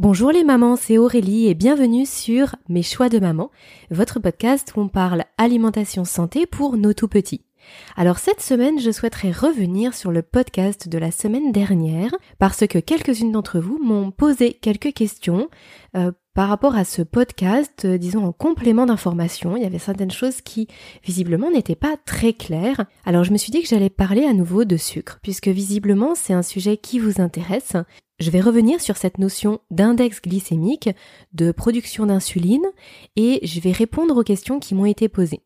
Bonjour les mamans, c'est Aurélie et bienvenue sur Mes choix de maman, votre podcast où on parle alimentation santé pour nos tout petits. Alors cette semaine, je souhaiterais revenir sur le podcast de la semaine dernière parce que quelques-unes d'entre vous m'ont posé quelques questions euh, par rapport à ce podcast, euh, disons en complément d'information. Il y avait certaines choses qui visiblement n'étaient pas très claires. Alors je me suis dit que j'allais parler à nouveau de sucre puisque visiblement c'est un sujet qui vous intéresse. Je vais revenir sur cette notion d'index glycémique, de production d'insuline, et je vais répondre aux questions qui m'ont été posées.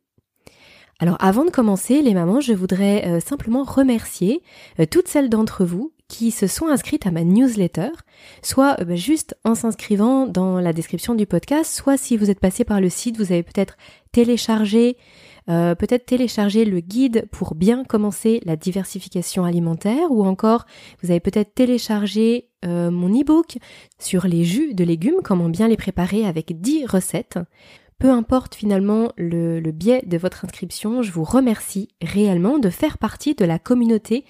Alors avant de commencer, les mamans, je voudrais euh, simplement remercier euh, toutes celles d'entre vous qui se sont inscrites à ma newsletter, soit euh, bah, juste en s'inscrivant dans la description du podcast, soit si vous êtes passé par le site, vous avez peut-être téléchargé peut-être télécharger le guide pour bien commencer la diversification alimentaire ou encore vous avez peut-être téléchargé euh, mon e-book sur les jus de légumes, comment bien les préparer avec 10 recettes. Peu importe finalement le, le biais de votre inscription, je vous remercie réellement de faire partie de la communauté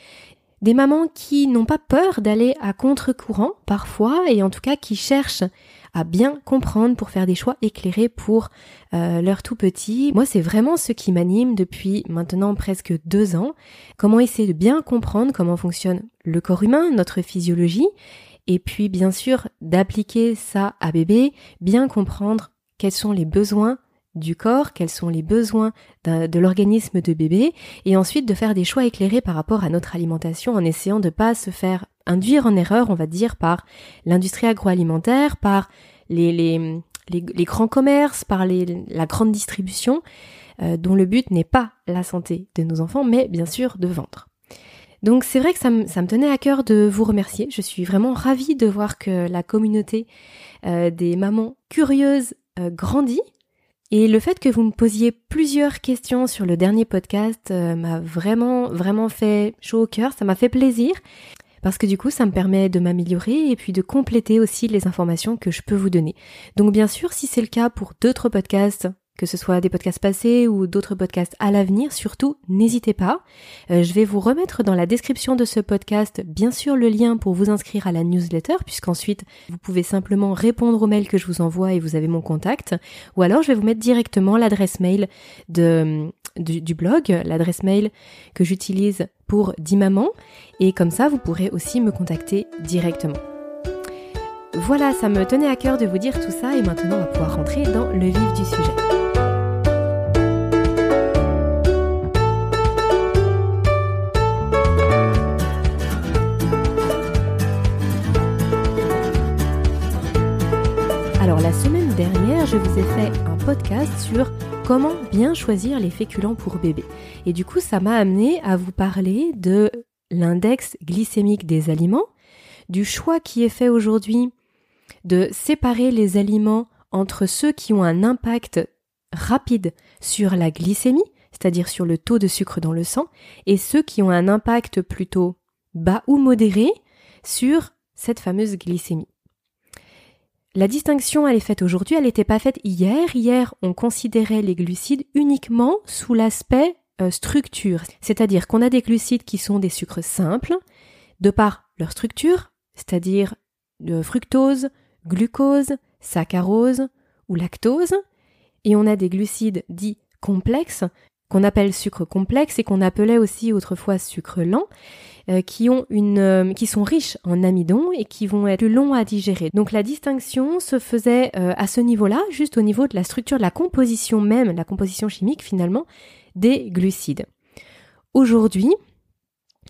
des mamans qui n'ont pas peur d'aller à contre-courant parfois et en tout cas qui cherchent à bien comprendre pour faire des choix éclairés pour euh, leur tout petit. Moi, c'est vraiment ce qui m'anime depuis maintenant presque deux ans. Comment essayer de bien comprendre comment fonctionne le corps humain, notre physiologie, et puis bien sûr d'appliquer ça à bébé, bien comprendre quels sont les besoins du corps, quels sont les besoins de, l'organisme de bébé, et ensuite de faire des choix éclairés par rapport à notre alimentation en essayant de pas se faire induire en erreur, on va dire, par l'industrie agroalimentaire, par les, grands commerces, par la grande distribution, euh, dont le but n'est pas la santé de nos enfants, mais bien sûr de vendre. Donc c'est vrai que ça me, tenait à cœur de vous remercier. Je suis vraiment ravie de voir que la communauté euh, des mamans curieuses euh, grandit. Et le fait que vous me posiez plusieurs questions sur le dernier podcast m'a vraiment, vraiment fait chaud au cœur, ça m'a fait plaisir parce que du coup ça me permet de m'améliorer et puis de compléter aussi les informations que je peux vous donner. Donc bien sûr si c'est le cas pour d'autres podcasts, que ce soit des podcasts passés ou d'autres podcasts à l'avenir, surtout n'hésitez pas. Euh, je vais vous remettre dans la description de ce podcast bien sûr le lien pour vous inscrire à la newsletter puisqu'ensuite vous pouvez simplement répondre aux mails que je vous envoie et vous avez mon contact. Ou alors je vais vous mettre directement l'adresse mail de, du, blog, l'adresse mail que j'utilise pour 10 mamans et comme ça vous pourrez aussi me contacter directement. Voilà, ça me tenait à cœur de vous dire tout ça et maintenant on va pouvoir rentrer dans le vif du sujet. Alors la semaine dernière, je vous ai fait un podcast sur comment bien choisir les féculents pour bébé. Et du coup, ça m'a amené à vous parler de l'index glycémique des aliments, du choix qui est fait aujourd'hui de séparer les aliments entre ceux qui ont un impact rapide sur la glycémie, c'est-à-dire sur le taux de sucre dans le sang, et ceux qui ont un impact plutôt bas ou modéré sur cette fameuse glycémie. La distinction, elle est faite aujourd'hui, elle n'était pas faite hier. Hier, on considérait les glucides uniquement sous l'aspect euh, structure, c'est-à-dire qu'on a des glucides qui sont des sucres simples, de par leur structure, c'est-à-dire de fructose, glucose, saccharose ou lactose, et on a des glucides dits complexes, qu'on appelle sucre complexe et qu'on appelait aussi autrefois sucre lent, euh, euh, qui sont riches en amidon et qui vont être plus longs à digérer. Donc la distinction se faisait euh, à ce niveau-là, juste au niveau de la structure, de la composition même, la composition chimique finalement des glucides. Aujourd'hui,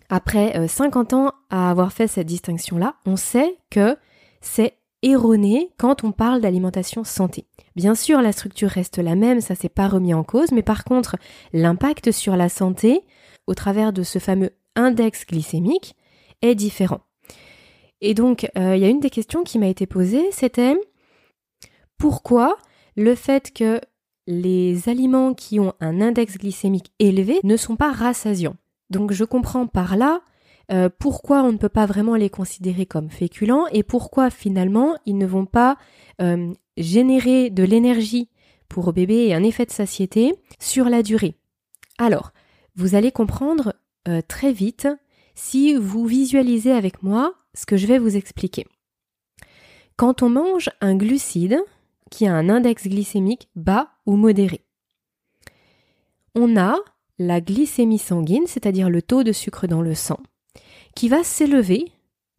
après 50 ans à avoir fait cette distinction-là, on sait que c'est erroné quand on parle d'alimentation santé. Bien sûr, la structure reste la même, ça s'est pas remis en cause, mais par contre, l'impact sur la santé, au travers de ce fameux index glycémique, est différent. Et donc, euh, il y a une des questions qui m'a été posée, c'était pourquoi le fait que les aliments qui ont un index glycémique élevé ne sont pas rassasiants? Donc je comprends par là euh, pourquoi on ne peut pas vraiment les considérer comme féculents et pourquoi finalement ils ne vont pas euh, générer de l'énergie pour bébé et un effet de satiété sur la durée? Alors, vous allez comprendre euh, très vite si vous visualisez avec moi ce que je vais vous expliquer. quand on mange un glucide qui a un index glycémique bas ou modéré. On a la glycémie sanguine, c'est-à-dire le taux de sucre dans le sang, qui va s'élever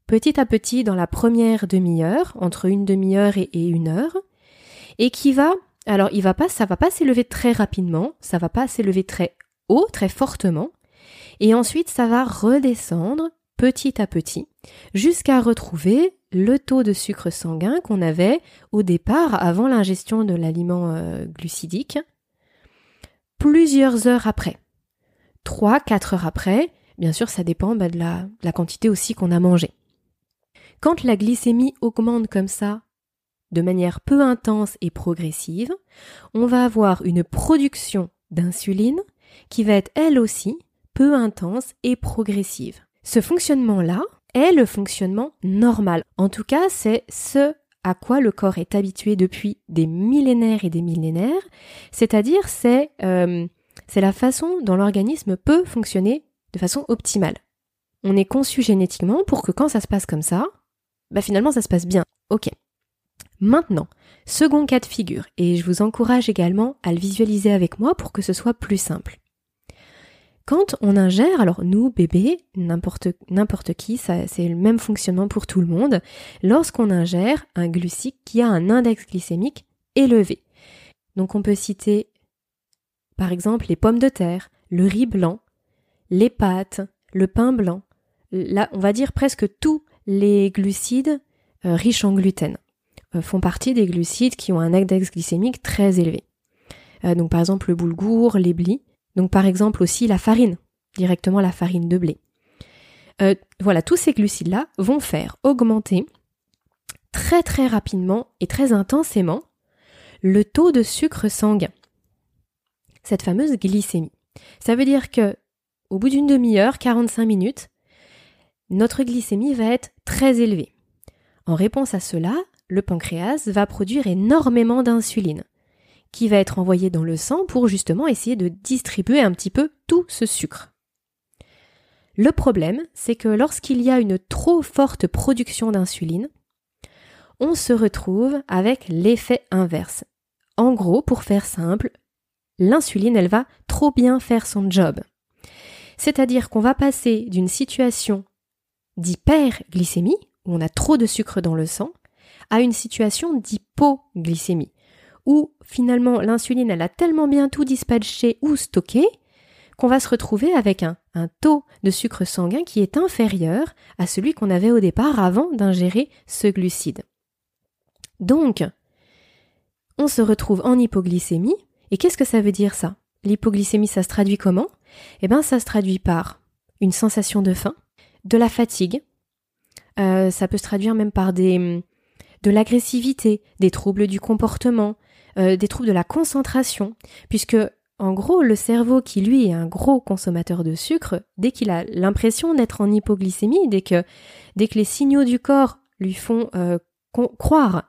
petit à petit dans la première demi-heure, entre une demi-heure et, une heure, et qui va, alors il va pas, ça va pas s'élever très rapidement, ça va pas s'élever très haut, très fortement, et ensuite ça va redescendre petit à petit jusqu'à retrouver le taux de sucre sanguin qu'on avait au départ avant l'ingestion de l'aliment euh, glucidique plusieurs heures après. Trois, quatre heures après, bien sûr ça dépend bah, de, la, quantité aussi qu'on a mangé. Quand la glycémie augmente comme ça, de manière peu intense et progressive, on va avoir une production d'insuline qui va être elle aussi peu intense et progressive. Ce fonctionnement-là est le fonctionnement normal. En tout cas, c'est ce à quoi le corps est habitué depuis des millénaires et des millénaires, c'est-à-dire c'est euh, c'est la façon dont l'organisme peut fonctionner de façon optimale. On est conçu génétiquement pour que quand ça se passe comme ça, bah finalement ça se passe bien. Ok. Maintenant, second cas de figure, et je vous encourage également à le visualiser avec moi pour que ce soit plus simple. Quand on ingère, alors nous, bébés, n'importe, qui, c'est le même fonctionnement pour tout le monde, lorsqu'on ingère un glucique qui a un index glycémique élevé. Donc on peut citer par exemple les pommes de terre, le riz blanc, les pâtes, le pain blanc, là on va dire presque tous les glucides euh, riches en gluten euh, font partie des glucides qui ont un index glycémique très élevé. Euh, donc par exemple le boulgour, les blis, donc par exemple aussi la farine, directement la farine de blé. Voilà, tous ces glucides-là vont faire augmenter très très rapidement et très intensément le taux de sucre sanguin. Cette fameuse glycémie. Ça veut dire que au bout d'une demi-heure, 45 minutes, notre glycémie va être très élevée. En réponse à cela, le pancréas va produire énormément d'insuline qui va être envoyé dans le sang pour justement essayer de distribuer un petit peu tout ce sucre. Le problème, c'est que lorsqu'il y a une trop forte production d'insuline, on se retrouve avec l'effet inverse. En gros, pour faire simple, l'insuline, elle va trop bien faire son job. C'est-à-dire qu'on va passer d'une situation d'hyperglycémie, où on a trop de sucre dans le sang, à une situation d'hypoglycémie, où finalement l'insuline elle a tellement bien tout dispatché ou stocké qu'on va se retrouver avec un, un, taux de sucre sanguin qui est inférieur à celui qu'on avait au départ avant d'ingérer ce glucide. Donc, on se retrouve en hypoglycémie, et qu'est-ce que ça veut dire ça? L'hypoglycémie, ça se traduit comment? Eh bien, ça se traduit par une sensation de faim, de la fatigue, euh, ça peut se traduire même par des, de l'agressivité, des troubles du comportement, euh, des troubles de la concentration, puisque en gros, le cerveau qui lui est un gros consommateur de sucre, dès qu'il a l'impression d'être en hypoglycémie, dès que, dès que les signaux du corps lui font euh, croire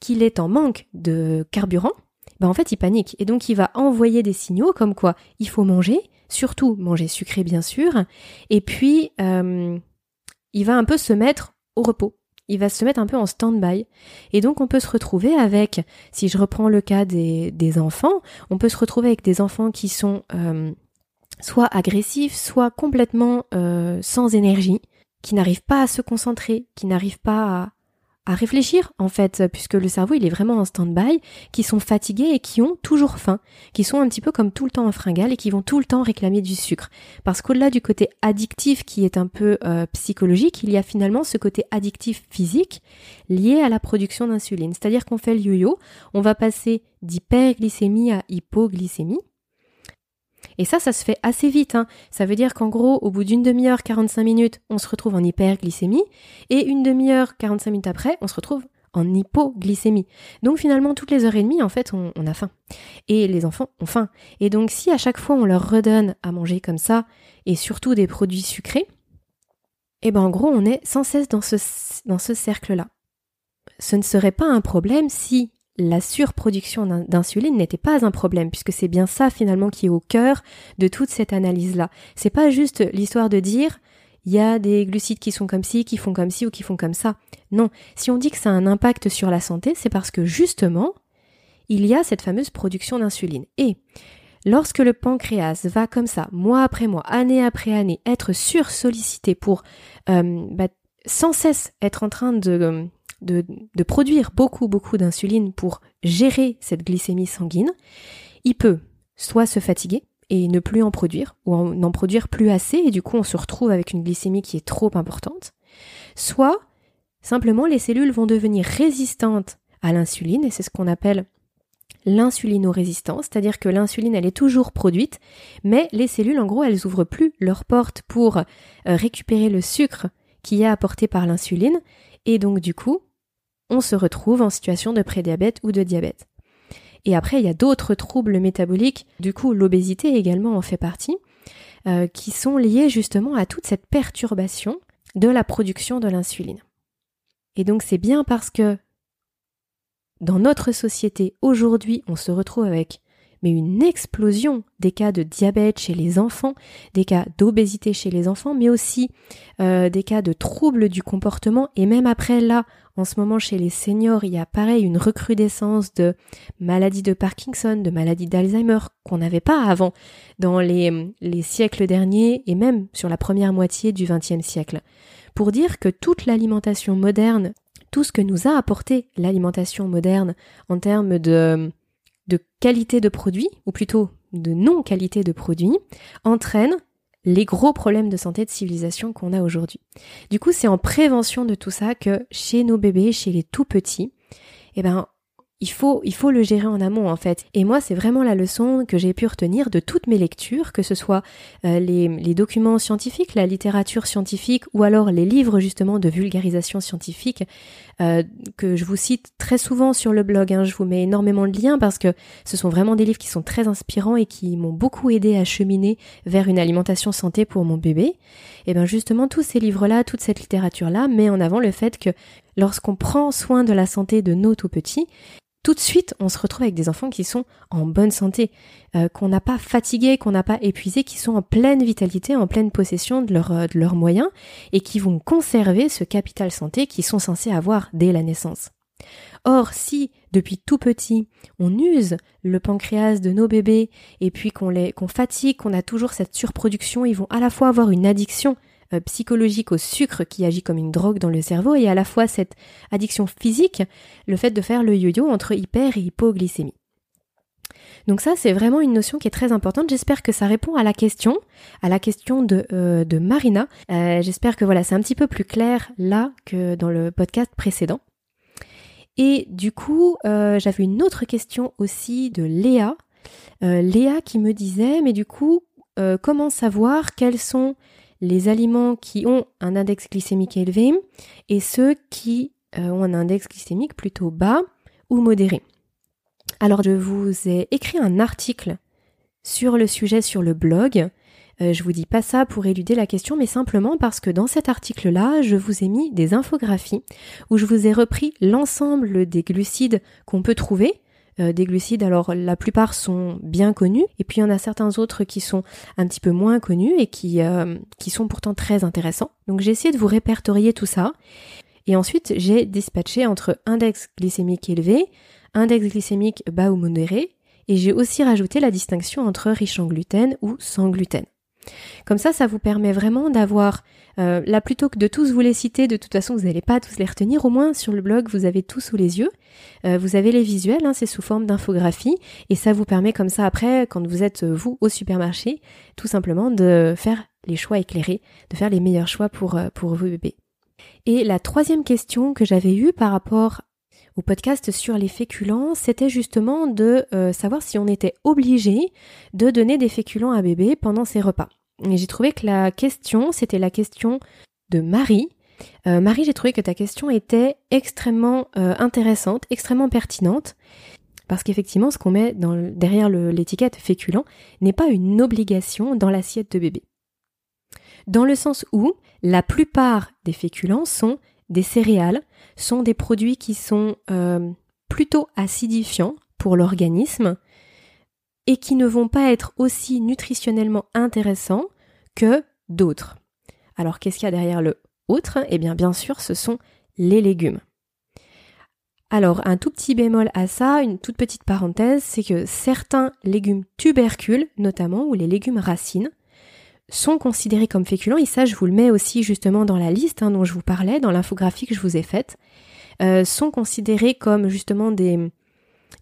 qu'il est en manque de carburant, ben en fait il panique. Et donc il va envoyer des signaux comme quoi il faut manger, surtout manger sucré bien sûr, et puis euh, il va un peu se mettre au repos il va se mettre un peu en stand-by. Et donc on peut se retrouver avec, si je reprends le cas des, enfants, on peut se retrouver avec des enfants qui sont euh, soit agressifs, soit complètement euh, sans énergie, qui n'arrivent pas à se concentrer, qui n'arrivent pas à, à réfléchir en fait, puisque le cerveau il est vraiment en stand-by, qui sont fatigués et qui ont toujours faim, qui sont un petit peu comme tout le temps en fringale et qui vont tout le temps réclamer du sucre. Parce qu'au-delà du côté addictif qui est un peu euh, psychologique, il y a finalement ce côté addictif physique lié à la production d'insuline. C'est-à-dire qu'on fait le yo-yo, on va passer d'hyperglycémie à hypoglycémie, et ça, ça se fait assez vite. Hein. Ça veut dire qu'en gros, au bout d'une demi-heure, 45 minutes, on se retrouve en hyperglycémie. Et une demi-heure, 45 minutes après, on se retrouve en hypoglycémie. Donc finalement, toutes les heures et demie, en fait, on, a faim. Et les enfants ont faim. Et donc si à chaque fois on leur redonne à manger comme ça, et surtout des produits sucrés, eh ben en gros, on est sans cesse dans ce, dans ce cercle-là. Ce ne serait pas un problème si la surproduction d'insuline n'était pas un problème, puisque c'est bien ça finalement qui est au cœur de toute cette analyse-là. C'est pas juste l'histoire de dire il y a des glucides qui sont comme ci, qui font comme ci ou qui font comme ça. Non, si on dit que ça a un impact sur la santé, c'est parce que justement, il y a cette fameuse production d'insuline. Et lorsque le pancréas va comme ça, mois après mois, année après année, être sursollicité pour euh, bah, sans cesse être en train de, de, produire beaucoup, beaucoup d'insuline pour gérer cette glycémie sanguine, il peut soit se fatiguer, et ne plus en produire, ou en, en produire plus assez, et du coup on se retrouve avec une glycémie qui est trop importante, soit simplement les cellules vont devenir résistantes à l'insuline, et c'est ce qu'on appelle l'insulinorésistance, c'est-à-dire que l'insuline elle est toujours produite, mais les cellules en gros elles ouvrent plus leurs portes pour euh, récupérer le sucre qui est apporté par l'insuline, et donc du coup on se retrouve en situation de prédiabète ou de diabète. Et après, il y a d'autres troubles métaboliques, du coup l'obésité également en fait partie, euh, qui sont liés justement à toute cette perturbation de la production de l'insuline. Et donc c'est bien parce que dans notre société aujourd'hui, on se retrouve avec mais une explosion des cas de diabète chez les enfants, des cas d'obésité chez les enfants, mais aussi euh, des cas de troubles du comportement. Et même après là, en ce moment chez les seniors, il y a pareil une recrudescence de maladies de Parkinson, de maladies d'Alzheimer qu'on n'avait pas avant dans les, les siècles derniers et même sur la première moitié du XXe siècle. Pour dire que toute l'alimentation moderne tout ce que nous a apporté l'alimentation moderne en termes de de qualité de produit, ou plutôt de non-qualité de produit, entraîne les gros problèmes de santé de civilisation qu'on a aujourd'hui. Du coup, c'est en prévention de tout ça que chez nos bébés, chez les tout petits, eh ben, il faut, il faut le gérer en amont en fait. Et moi, c'est vraiment la leçon que j'ai pu retenir de toutes mes lectures, que ce soit euh, les, documents scientifiques, la littérature scientifique ou alors les livres justement de vulgarisation scientifique euh, que je vous cite très souvent sur le blog. Hein. Je vous mets énormément de liens parce que ce sont vraiment des livres qui sont très inspirants et qui m'ont beaucoup aidé à cheminer vers une alimentation santé pour mon bébé. Et bien justement, tous ces livres-là, toute cette littérature-là met en avant le fait que lorsqu'on prend soin de la santé de nos tout petits, tout de suite, on se retrouve avec des enfants qui sont en bonne santé, euh, qu'on n'a pas fatigué, qu'on n'a pas épuisé, qui sont en pleine vitalité, en pleine possession de, euh, de leurs moyens et qui vont conserver ce capital santé qu'ils sont censés avoir dès la naissance. Or, si depuis tout petit, on use le pancréas de nos bébés et puis qu'on les qu'on fatigue, qu'on a toujours cette surproduction, ils vont à la fois avoir une addiction euh, psychologique au sucre qui agit comme une drogue dans le cerveau et à la fois cette addiction physique, le fait de faire le yo-yo entre hyper et hypoglycémie. Donc ça, c'est vraiment une notion qui est très importante. J'espère que ça répond à la question, à la question de, euh, Marina. Euh, j'espère que voilà, c'est un petit peu plus clair là que dans le podcast précédent. Et du coup, j'avais une autre question aussi de Léa. Léa qui me disait, mais du coup, comment savoir quels sont les aliments qui ont un index glycémique élevé et ceux qui euh, ont un index glycémique plutôt bas ou modéré. Alors je vous ai écrit un article sur le sujet sur le blog. Euh, je vous dis pas ça pour éluder la question, mais simplement parce que dans cet article-là, je vous ai mis des infographies où je vous ai repris l'ensemble des glucides qu'on peut trouver euh, des glucides. Alors la plupart sont bien connus et puis il y en a certains autres qui sont un petit peu moins connus et qui, euh, qui sont pourtant très intéressants. Donc j'ai essayé de vous répertorier tout ça. Et ensuite j'ai dispatché entre index glycémique élevé, index glycémique bas ou modéré, et j'ai aussi rajouté la distinction entre riche en gluten ou sans gluten. Comme ça, ça vous permet vraiment d'avoir, euh, là plutôt que de tous vous les citer, de toute façon vous n'allez pas tous les retenir, au moins sur le blog vous avez tout sous les yeux, euh, vous avez les visuels, hein, c'est sous forme d'infographie, et ça vous permet comme ça après, quand vous êtes euh, vous au supermarché, tout simplement de faire les choix éclairés, de faire les meilleurs choix pour, pour vos bébés. Et la troisième question que j'avais eue par rapport au podcast sur les féculents, c'était justement de savoir si on était obligé de donner des féculents à bébé pendant ses repas. J'ai trouvé que la question, c'était la question de Marie. Euh, Marie, j'ai trouvé que ta question était extrêmement euh, intéressante, extrêmement pertinente, parce qu'effectivement, ce qu'on met derrière l'étiquette féculent n'est pas une obligation dans l'assiette de bébé. Dans le sens où la plupart des féculents sont des céréales, sont des produits qui sont euh, plutôt acidifiants pour l'organisme, et qui ne vont pas être aussi nutritionnellement intéressants que d'autres. Alors qu'est-ce qu'il y a derrière le autre Eh bien bien sûr ce sont les légumes. Alors un tout petit bémol à ça, une toute petite parenthèse, c'est que certains légumes tubercules notamment, ou les légumes racines, sont considérés comme féculents, et ça je vous le mets aussi justement dans la liste hein, dont je vous parlais, dans l'infographie que je vous ai faite, euh, sont considérés comme justement des,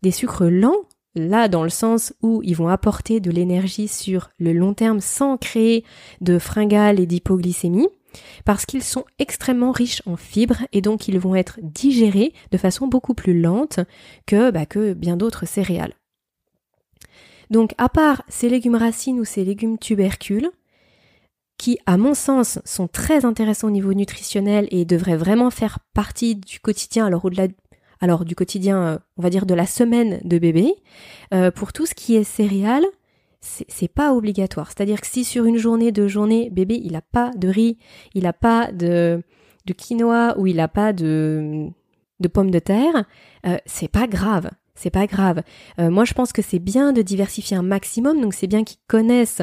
des sucres lents, là dans le sens où ils vont apporter de l'énergie sur le long terme sans créer de fringales et d'hypoglycémie, parce qu'ils sont extrêmement riches en fibres et donc ils vont être digérés de façon beaucoup plus lente que, bah, que bien d'autres céréales. Donc à part ces légumes racines ou ces légumes tubercules, qui, à mon sens, sont très intéressants au niveau nutritionnel et devraient vraiment faire partie du quotidien, alors au-delà alors du quotidien, euh, on va dire de la semaine de bébé, euh, pour tout ce qui est céréales, c'est pas obligatoire. C'est-à-dire que si sur une journée, deux journées, bébé, il a pas de riz, il a pas de, quinoa ou il a pas de, pommes de terre, euh, c'est pas grave c'est pas grave. Moi, je pense que c'est bien de diversifier un maximum, donc c'est bien qu'ils connaissent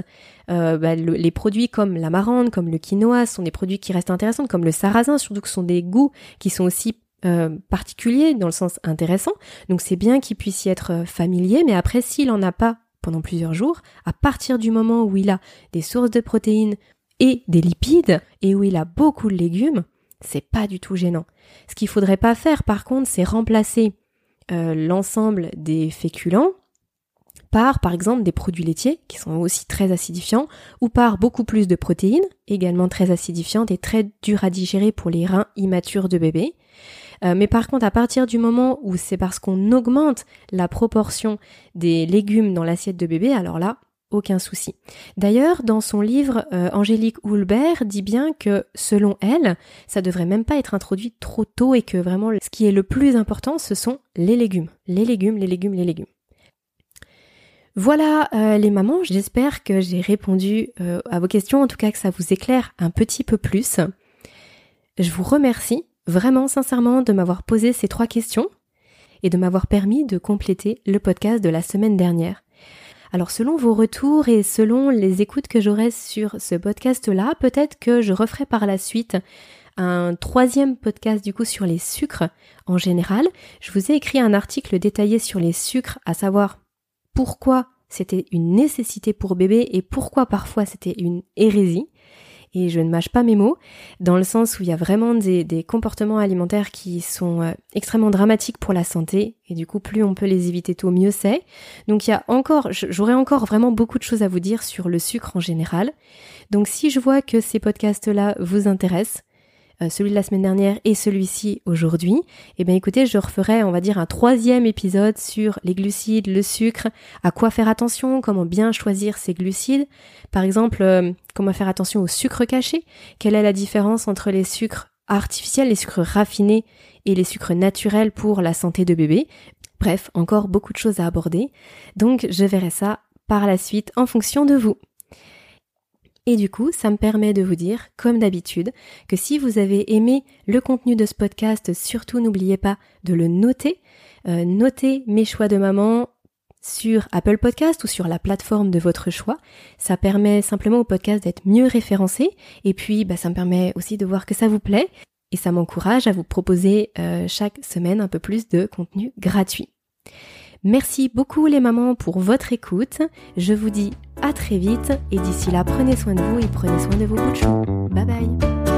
bah, les produits comme l'amarante, comme le quinoa, ce sont des produits qui restent intéressants, comme le sarrasin, surtout que ce sont des goûts qui sont aussi euh, particuliers dans le sens intéressant. Donc c'est bien qu'ils puissent y être familiers, mais après, s'il en a pas pendant plusieurs jours, à partir du moment où il a des sources de protéines et des lipides, et où il a beaucoup de légumes, c'est pas du tout gênant. Ce qu'il faudrait pas faire, par contre, c'est remplacer euh, l'ensemble des féculents par par exemple des produits laitiers qui sont aussi très acidifiants ou par beaucoup plus de protéines également très acidifiantes et très dures à digérer pour les reins immatures de bébé. Euh, mais par contre à partir du moment où c'est parce qu'on augmente la proportion des légumes dans l'assiette de bébé alors là aucun souci. D'ailleurs, dans son livre, euh, Angélique Houlbert dit bien que, selon elle, ça devrait même pas être introduit trop tôt et que vraiment ce qui est le plus important, ce sont les légumes. Les légumes, les légumes, les légumes. Voilà euh, les mamans, j'espère que j'ai répondu à vos questions, en tout cas que ça vous éclaire un petit peu plus. Je vous remercie vraiment sincèrement de m'avoir posé ces trois questions et de m'avoir permis de compléter le podcast de la semaine dernière. Alors selon vos retours et selon les écoutes que j'aurai sur ce podcast-là, peut-être que je referai par la suite un troisième podcast du coup sur les sucres en général. Je vous ai écrit un article détaillé sur les sucres, à savoir pourquoi c'était une nécessité pour bébé et pourquoi parfois c'était une hérésie et je ne mâche pas mes mots, dans le sens où il y a vraiment des, comportements alimentaires qui sont euh, extrêmement dramatiques pour la santé, et du coup plus on peut les éviter tôt, mieux c'est. Donc il y a encore, j'aurais encore vraiment beaucoup de choses à vous dire sur le sucre en général. Donc si je vois que ces podcasts-là vous intéressent, celui de la semaine dernière et celui-ci aujourd'hui, eh bien écoutez, je referai, on va dire, un troisième épisode sur les glucides, le sucre, à quoi faire attention, comment bien choisir ces glucides? Par exemple, euh, comment faire attention au sucre caché, quelle est la différence entre les sucres artificiels, les sucres raffinés et les sucres naturels pour la santé de bébé? Bref, encore beaucoup de choses à aborder. Donc je verrai ça par la suite en fonction de vous. Et du coup, ça me permet de vous dire, comme d'habitude, que si vous avez aimé le contenu de ce podcast, surtout n'oubliez pas de le noter. Euh, notez mes choix de maman sur Apple Podcast ou sur la plateforme de votre choix. Ça permet simplement au podcast d'être mieux référencé et puis bah, ça me permet aussi de voir que ça vous plaît et ça m'encourage à vous proposer euh, chaque semaine un peu plus de contenu gratuit. Merci beaucoup les mamans pour votre écoute. Je vous dis à très vite et d'ici là prenez soin de vous et prenez soin de vos bouchons. Bye bye